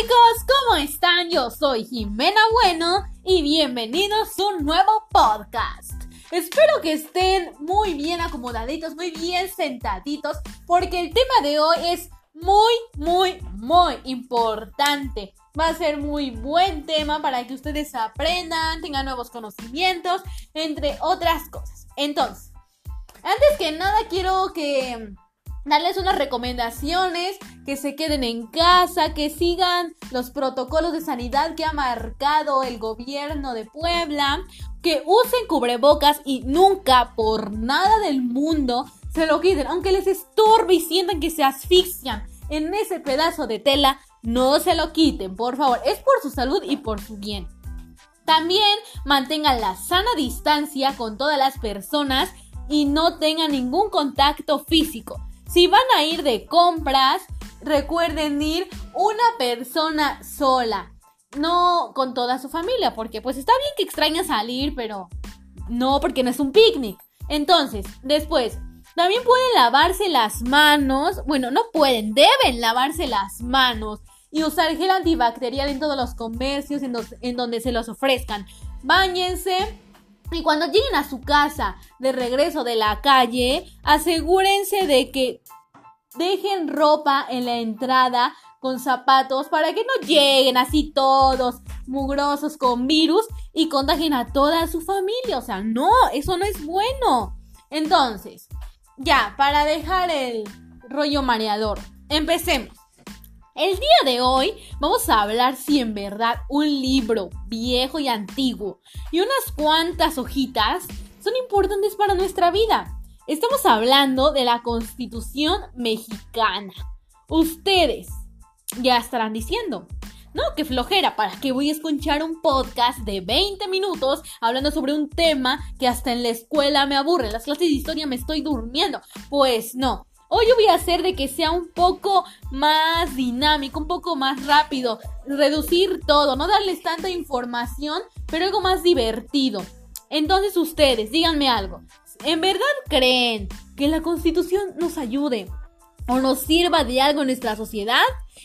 chicos, ¿cómo están? Yo soy Jimena Bueno y bienvenidos a un nuevo podcast. Espero que estén muy bien acomodaditos, muy bien sentaditos, porque el tema de hoy es muy, muy, muy importante. Va a ser muy buen tema para que ustedes aprendan, tengan nuevos conocimientos, entre otras cosas. Entonces, antes que nada quiero que darles unas recomendaciones, que se queden en casa, que sigan los protocolos de sanidad que ha marcado el gobierno de Puebla, que usen cubrebocas y nunca por nada del mundo se lo quiten, aunque les estorbe y sientan que se asfixian en ese pedazo de tela, no se lo quiten, por favor, es por su salud y por su bien. También mantengan la sana distancia con todas las personas y no tengan ningún contacto físico. Si van a ir de compras, recuerden ir una persona sola, no con toda su familia, porque pues está bien que extraña salir, pero no porque no es un picnic. Entonces, después, también pueden lavarse las manos, bueno, no pueden, deben lavarse las manos y usar gel antibacterial en todos los comercios en, en donde se los ofrezcan. Báñense y cuando lleguen a su casa de regreso de la calle, asegúrense de que dejen ropa en la entrada con zapatos para que no lleguen así todos mugrosos con virus y contagien a toda su familia. O sea, no, eso no es bueno. Entonces, ya, para dejar el rollo mareador, empecemos. El día de hoy vamos a hablar si en verdad un libro viejo y antiguo y unas cuantas hojitas son importantes para nuestra vida. Estamos hablando de la Constitución mexicana. Ustedes ya estarán diciendo, no, qué flojera, ¿para qué voy a escuchar un podcast de 20 minutos hablando sobre un tema que hasta en la escuela me aburre? En las clases de historia me estoy durmiendo. Pues no, Hoy yo voy a hacer de que sea un poco más dinámico, un poco más rápido, reducir todo, no darles tanta información, pero algo más divertido. Entonces ustedes, díganme algo. ¿En verdad creen que la constitución nos ayude o nos sirva de algo en nuestra sociedad,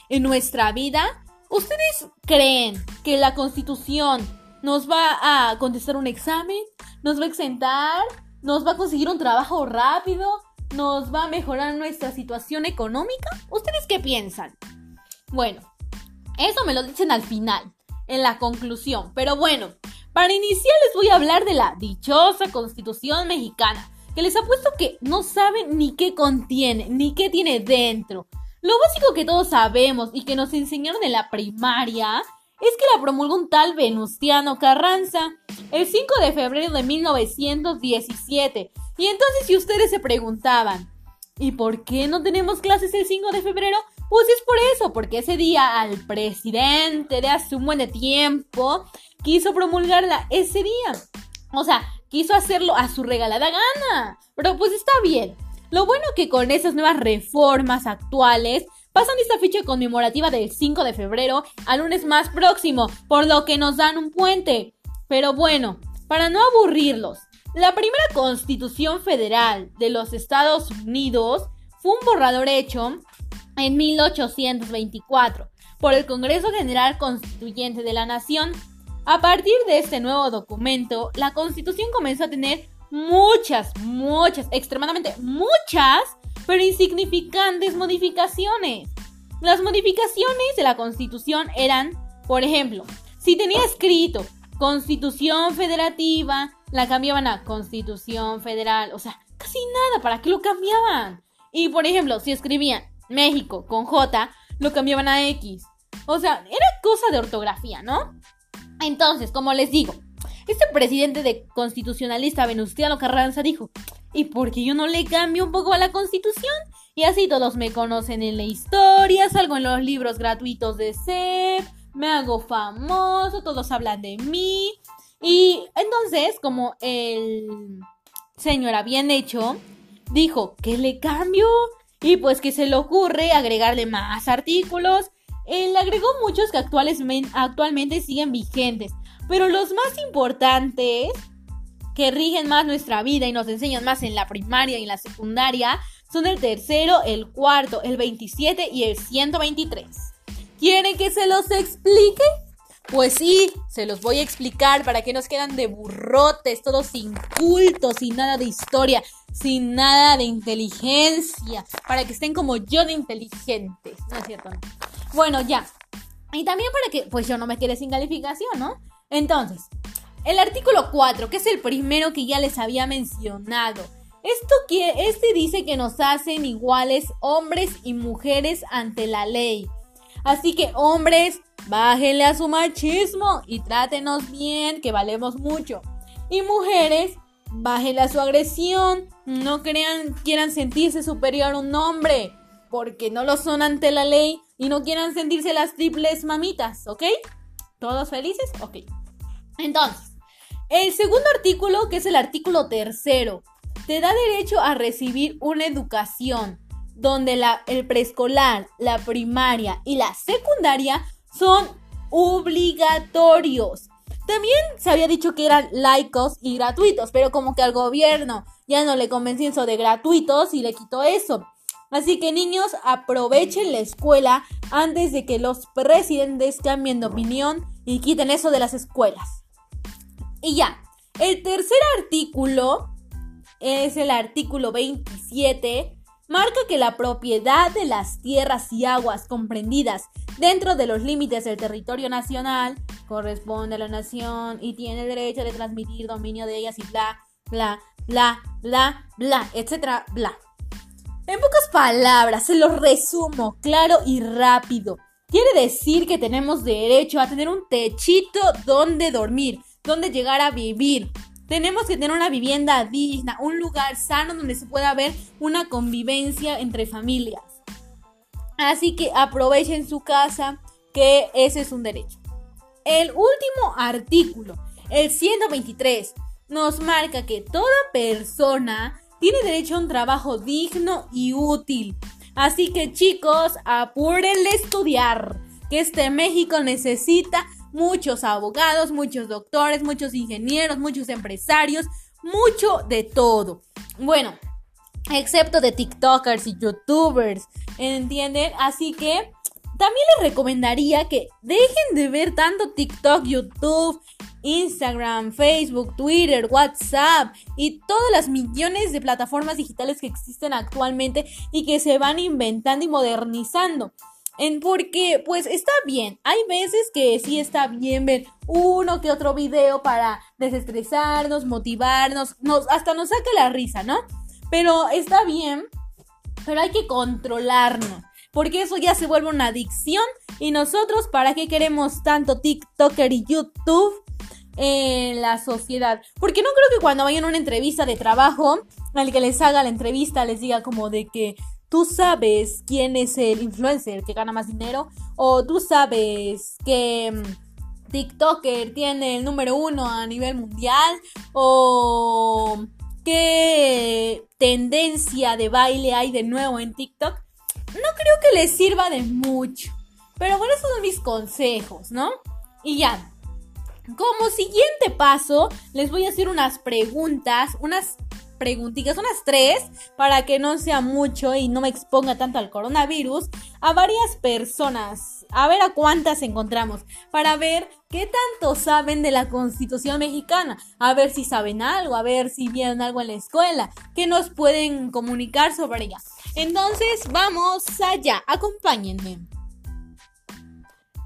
en nuestra vida? ¿Ustedes creen que la constitución nos va a contestar un examen? ¿Nos va a exentar? ¿Nos va a conseguir un trabajo rápido? Nos va a mejorar nuestra situación económica? ¿Ustedes qué piensan? Bueno, eso me lo dicen al final, en la conclusión. Pero bueno, para iniciar les voy a hablar de la dichosa Constitución mexicana, que les apuesto que no saben ni qué contiene, ni qué tiene dentro. Lo básico que todos sabemos y que nos enseñaron en la primaria es que la promulgó un tal Venustiano Carranza el 5 de febrero de 1917 y entonces si ustedes se preguntaban, ¿y por qué no tenemos clases el 5 de febrero? Pues es por eso, porque ese día al presidente de hace un buen tiempo quiso promulgarla ese día. O sea, quiso hacerlo a su regalada gana. Pero pues está bien. Lo bueno que con esas nuevas reformas actuales pasan esta fecha conmemorativa del 5 de febrero al lunes más próximo, por lo que nos dan un puente. Pero bueno, para no aburrirlos, la primera constitución federal de los Estados Unidos fue un borrador hecho en 1824 por el Congreso General Constituyente de la Nación. A partir de este nuevo documento, la constitución comenzó a tener muchas, muchas, extremadamente muchas, pero insignificantes modificaciones. Las modificaciones de la constitución eran, por ejemplo, si tenía escrito Constitución Federativa, la cambiaban a Constitución Federal. O sea, casi nada, ¿para qué lo cambiaban? Y por ejemplo, si escribían México con J, lo cambiaban a X. O sea, era cosa de ortografía, ¿no? Entonces, como les digo, este presidente de constitucionalista Venustiano Carranza dijo, ¿y por qué yo no le cambio un poco a la constitución? Y así todos me conocen en la historia, salgo en los libros gratuitos de CEP, me hago famoso, todos hablan de mí. Y entonces, como el señor bien hecho, dijo que le cambio y pues que se le ocurre agregarle más artículos. Él agregó muchos que actualmente siguen vigentes, pero los más importantes que rigen más nuestra vida y nos enseñan más en la primaria y en la secundaria son el tercero, el cuarto, el 27 y el 123. ¿Quieren que se los explique? Pues sí, se los voy a explicar para que nos quedan de burrotes, todos sin culto, sin nada de historia, sin nada de inteligencia, para que estén como yo de inteligentes, ¿no es cierto? Bueno, ya. Y también para que, pues yo no me quede sin calificación, ¿no? Entonces, el artículo 4, que es el primero que ya les había mencionado. Esto este dice que nos hacen iguales hombres y mujeres ante la ley. Así que hombres, bájenle a su machismo y trátenos bien, que valemos mucho. Y mujeres, bájenle a su agresión, no crean, quieran sentirse superior a un hombre, porque no lo son ante la ley y no quieran sentirse las triples mamitas, ¿ok? ¿Todos felices? Ok. Entonces, el segundo artículo, que es el artículo tercero, te da derecho a recibir una educación donde la, el preescolar, la primaria y la secundaria son obligatorios. También se había dicho que eran laicos y gratuitos, pero como que al gobierno ya no le convenció eso de gratuitos y le quitó eso. Así que niños, aprovechen la escuela antes de que los presidentes cambien de opinión y quiten eso de las escuelas. Y ya, el tercer artículo es el artículo 27 marca que la propiedad de las tierras y aguas comprendidas dentro de los límites del territorio nacional corresponde a la nación y tiene el derecho de transmitir dominio de ellas y bla, bla, bla, bla, bla, etcétera, bla. En pocas palabras, se los resumo claro y rápido. Quiere decir que tenemos derecho a tener un techito donde dormir, donde llegar a vivir, tenemos que tener una vivienda digna, un lugar sano donde se pueda ver una convivencia entre familias. Así que aprovechen su casa, que ese es un derecho. El último artículo, el 123, nos marca que toda persona tiene derecho a un trabajo digno y útil. Así que chicos, apúrenle a estudiar, que este México necesita muchos abogados, muchos doctores, muchos ingenieros, muchos empresarios, mucho de todo. Bueno, excepto de TikTokers y YouTubers, ¿entienden? Así que también les recomendaría que dejen de ver tanto TikTok, YouTube, Instagram, Facebook, Twitter, WhatsApp y todas las millones de plataformas digitales que existen actualmente y que se van inventando y modernizando. En porque, pues está bien. Hay veces que sí está bien ver uno que otro video para desestresarnos, motivarnos, nos, hasta nos saca la risa, ¿no? Pero está bien, pero hay que controlarnos. Porque eso ya se vuelve una adicción. Y nosotros, ¿para qué queremos tanto TikToker y YouTube en la sociedad? Porque no creo que cuando vayan a una entrevista de trabajo, al que les haga la entrevista les diga como de que tú sabes quién es el influencer que gana más dinero o tú sabes que mm, TikToker tiene el número uno a nivel mundial o qué tendencia de baile hay de nuevo en TikTok. No creo que les sirva de mucho. Pero bueno, esos son mis consejos, ¿no? Y ya. Como siguiente paso, les voy a hacer unas preguntas, unas preguntitas, unas tres, para que no sea mucho y no me exponga tanto al coronavirus, a varias personas. A ver a cuántas encontramos, para ver qué tanto saben de la Constitución mexicana, a ver si saben algo, a ver si vieron algo en la escuela, que nos pueden comunicar sobre ella. Entonces, vamos allá, acompáñenme.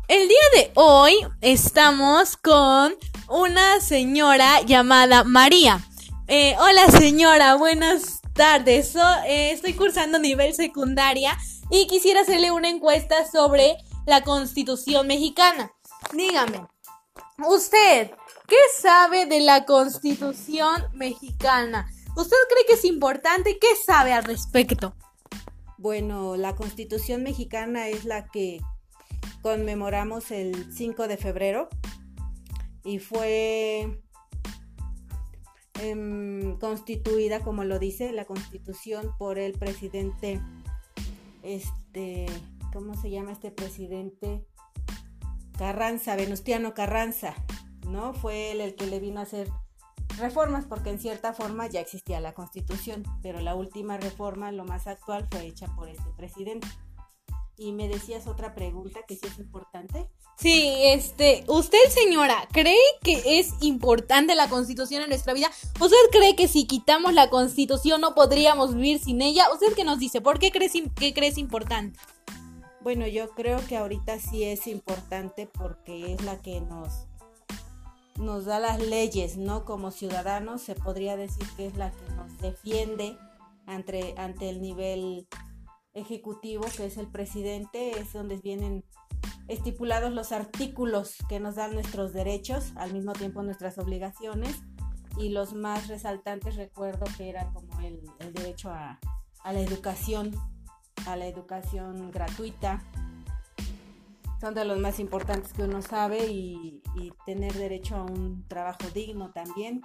El día de hoy estamos con una señora llamada María. Eh, hola señora, buenas tardes. Eh, estoy cursando nivel secundaria y quisiera hacerle una encuesta sobre la constitución mexicana. Dígame, usted, ¿qué sabe de la constitución mexicana? ¿Usted cree que es importante? ¿Qué sabe al respecto? Bueno, la constitución mexicana es la que conmemoramos el 5 de febrero y fue Em, constituida, como lo dice la constitución, por el presidente, este, ¿cómo se llama este presidente? Carranza, Venustiano Carranza, ¿no? Fue él el que le vino a hacer reformas porque en cierta forma ya existía la constitución, pero la última reforma, lo más actual, fue hecha por este presidente. Y me decías otra pregunta que sí es importante. Sí, este, usted señora, ¿cree que es importante la constitución en nuestra vida? ¿Usted cree que si quitamos la constitución no podríamos vivir sin ella? ¿Usted qué nos dice? ¿Por qué crees, qué crees importante? Bueno, yo creo que ahorita sí es importante porque es la que nos, nos da las leyes, ¿no? Como ciudadanos se podría decir que es la que nos defiende ante, ante el nivel ejecutivo, que es el presidente, es donde vienen estipulados los artículos que nos dan nuestros derechos, al mismo tiempo nuestras obligaciones, y los más resaltantes recuerdo que era como el, derecho a, la educación, a la educación gratuita, son de los más importantes que uno sabe y, y, tener derecho a un trabajo digno también.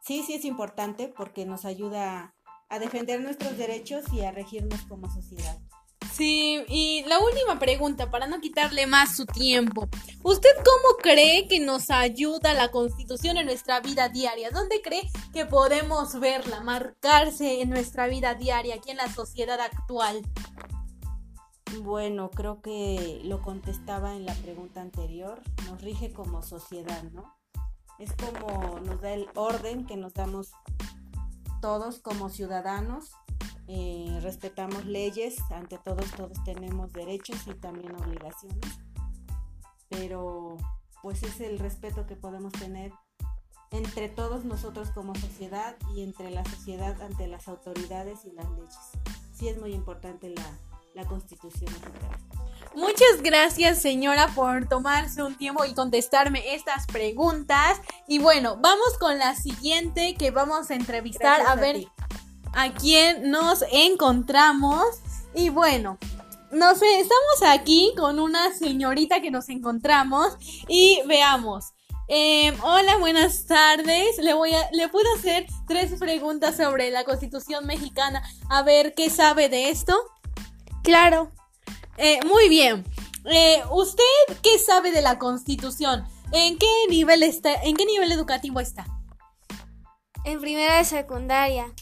Sí, sí es importante porque nos ayuda a defender nuestros derechos y a regirnos como sociedad. Sí, y la última pregunta, para no quitarle más su tiempo. ¿Usted cómo cree que nos ayuda la constitución en nuestra vida diaria? ¿Dónde cree que podemos verla, marcarse en nuestra vida diaria, aquí en la sociedad actual? Bueno, creo que lo contestaba en la pregunta anterior. Nos rige como sociedad, ¿no? Es como nos da el orden que nos damos todos como ciudadanos eh, respetamos leyes, ante todos todos tenemos derechos y también obligaciones, pero pues es el respeto que podemos tener entre todos nosotros como sociedad y entre la sociedad ante las autoridades y las leyes. Sí es muy importante la, la constitución. Muchas gracias señora por tomarse un tiempo y contestarme estas preguntas. Y bueno, vamos con la siguiente que vamos a entrevistar a, ver a quién nos encontramos. Y bueno, nos estamos aquí con una señorita que nos encontramos y veamos. Em, hola, buenas tardes. Le voy a, le puedo hacer tres preguntas sobre la Constitución mexicana. A ver qué sabe de esto. Claro. Eh, muy bien. Eh, ¿Usted qué sabe de la Constitución? ¿En qué nivel está? ¿En qué nivel educativo está? En primera de secundaria.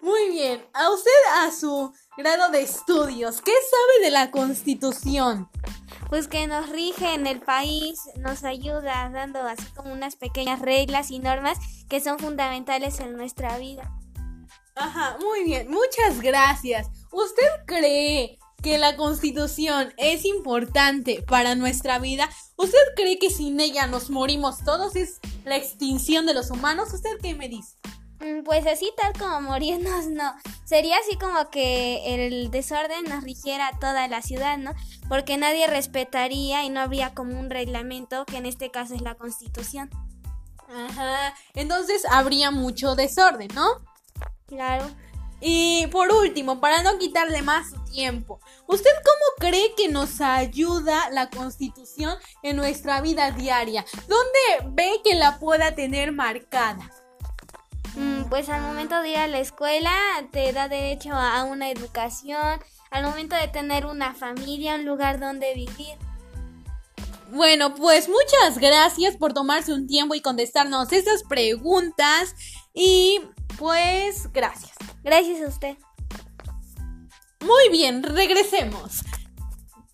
Muy bien. A usted a su grado de estudios, ¿qué sabe de la Constitución? Pues que nos rige en el país, nos ayuda dando así como unas pequeñas reglas y normas que son fundamentales en nuestra vida. Ajá, muy bien, muchas gracias. ¿Usted cree que la constitución es importante para nuestra vida? ¿Usted cree que sin ella nos morimos todos? ¿Es la extinción de los humanos? ¿Usted qué me dice? Mm, pues así tal como morirnos, no. Sería así como que el desorden nos rigiera toda la ciudad, ¿no? Porque nadie respetaría y no habría como un reglamento, que en este caso es la constitución. Ajá. Entonces habría mucho desorden, ¿no? Claro. Y por último, para no quitarle más tiempo, ¿usted cómo cree que nos ayuda la constitución en nuestra vida diaria? ¿Dónde ve que la pueda tener marcada? Mm, pues al momento de ir a la escuela te da derecho a una educación, al momento de tener una familia, un lugar donde vivir. Bueno, pues muchas gracias por tomarse un tiempo y contestarnos estas preguntas y pues gracias. Gracias a usted. Muy bien, regresemos.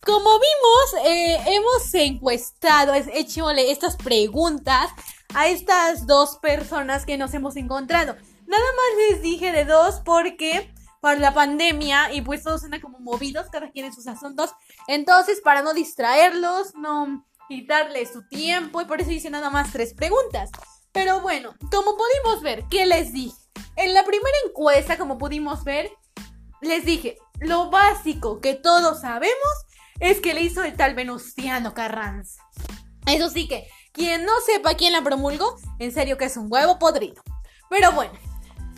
Como vimos, eh, hemos encuestado, hecho estas preguntas a estas dos personas que nos hemos encontrado. Nada más les dije de dos porque por la pandemia y pues todos andan como movidos, cada quien en sus asuntos. Entonces, para no distraerlos, no quitarles su tiempo y por eso hice nada más tres preguntas. Pero bueno, como pudimos ver, ¿qué les dije? En la primera encuesta, como pudimos ver, les dije, lo básico que todos sabemos es que le hizo el tal Venustiano Carranza. Eso sí que quien no sepa quién la promulgó, en serio que es un huevo podrido. Pero bueno,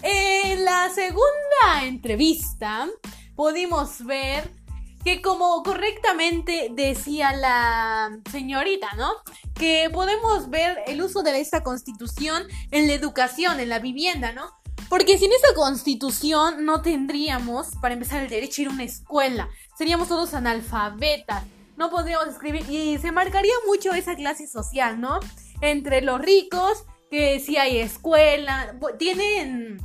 en la segunda entrevista pudimos ver que como correctamente decía la señorita, ¿no? Que podemos ver el uso de esta constitución en la educación, en la vivienda, ¿no? Porque sin esa constitución no tendríamos, para empezar, el derecho a ir a una escuela. Seríamos todos analfabetas no podríamos escribir y se marcaría mucho esa clase social, ¿no? Entre los ricos, que sí hay escuela, tienen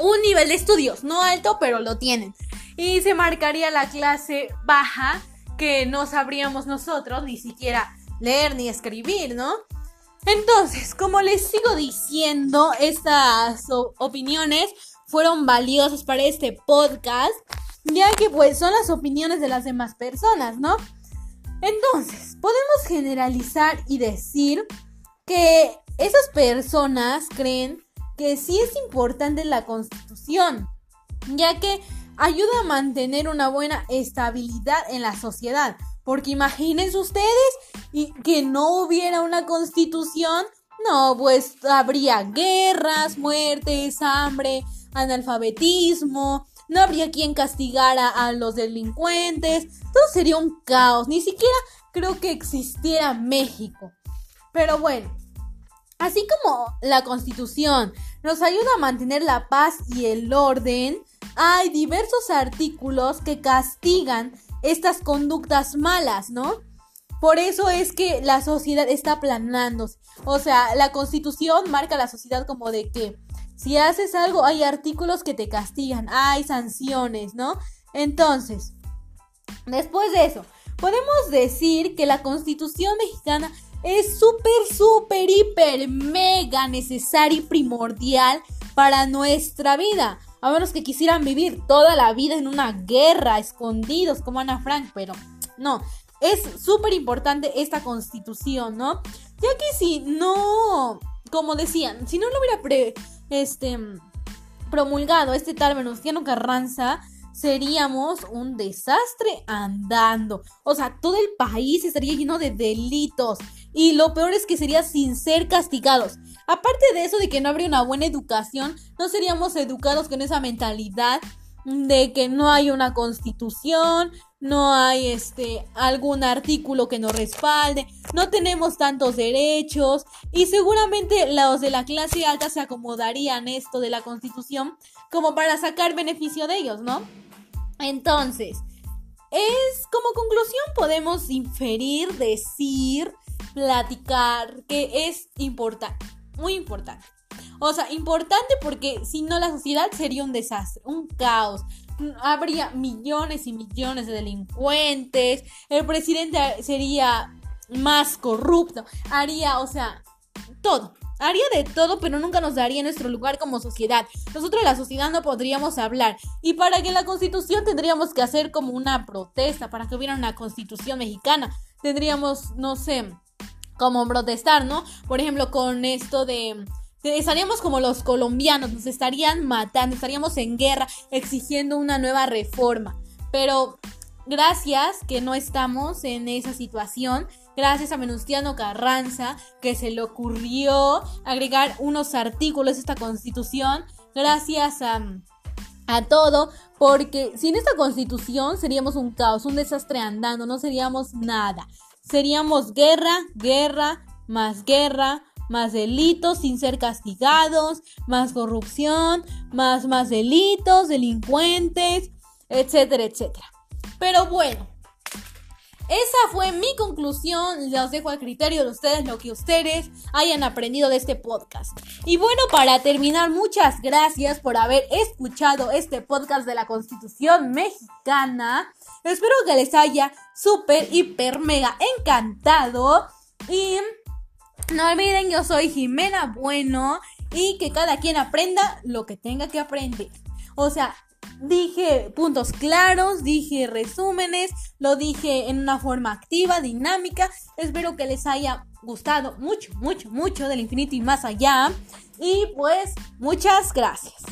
un nivel de estudios, no alto, pero lo tienen. y se marcaría la clase baja que no sabríamos nosotros ni siquiera leer ni escribir, ¿no? Entonces, como les sigo diciendo, estas opiniones fueron valiosas para este podcast, ya que pues son las opiniones de las demás personas, ¿no? Entonces, podemos generalizar y decir que esas personas creen que sí es importante la constitución, ya que ayuda a mantener una buena estabilidad en la sociedad. Porque imagínense ustedes y que no hubiera una constitución, no, pues habría guerras, muertes, hambre, analfabetismo, no habría quien castigara a los delincuentes, todo sería un caos, ni siquiera creo que existiera México. Pero bueno, así como la constitución nos ayuda a mantener la paz y el orden, hay diversos artículos que castigan estas conductas malas, ¿no? Por eso es que la sociedad está aplanándose. O sea, la constitución marca a la sociedad como de que si haces algo hay artículos que te castigan, hay sanciones, ¿no? Entonces, después de eso, podemos decir que la constitución mexicana es súper, súper, hiper, mega necesaria y primordial para nuestra vida a menos que quisieran vivir toda la vida en una guerra, escondidos como Ana Frank, pero no, es súper importante esta constitución, ¿no? Ya que si no, como decían, si no lo hubiera este, promulgado este tal Venustiano Carranza, seríamos un desastre andando. O sea, todo el país estaría lleno de delitos. Y lo peor es que sería sin ser castigados. Aparte de eso de que no habría una buena educación, no seríamos educados con esa mentalidad de que no hay una constitución, no hay este algún artículo que nos respalde, no tenemos tantos derechos y seguramente los de la clase alta se acomodarían esto de la constitución como para sacar beneficio de ellos, ¿no? Entonces, es como conclusión podemos inferir, decir, platicar que es importante muy importante. O sea, importante porque si no la sociedad sería un desastre, un caos. Habría millones y millones de delincuentes. El presidente sería más corrupto. Haría, o sea, todo. Haría de todo, pero nunca nos daría nuestro lugar como sociedad. Nosotros la sociedad no podríamos hablar. Y para que la constitución tendríamos que hacer como una protesta, para que hubiera una constitución mexicana. Tendríamos, no sé, como protestar, ¿no? Por ejemplo, con esto de estaríamos como los colombianos, nos estarían matando, estaríamos en guerra exigiendo una nueva reforma. Pero gracias que no estamos en esa situación, gracias a Menustiano Carranza que se le ocurrió agregar unos artículos a esta constitución, gracias a, a todo, porque sin esta constitución seríamos un caos, un desastre andando, no seríamos nada. Seríamos guerra, guerra, más guerra, más delitos sin ser castigados, más corrupción, más, más delitos, delincuentes, etcétera, etcétera. Pero bueno, esa fue mi conclusión. Les dejo al criterio de ustedes lo que ustedes hayan aprendido de este podcast. Y bueno, para terminar, muchas gracias por haber escuchado este podcast de la Constitución mexicana. Espero que les haya súper, hiper, mega encantado. Y no olviden, yo soy Jimena Bueno y que cada quien aprenda lo que tenga que aprender. O sea, dije puntos claros, dije resúmenes, lo dije en una forma activa, dinámica. Espero que les haya gustado mucho, mucho, mucho del infinito y más allá. Y pues, muchas gracias.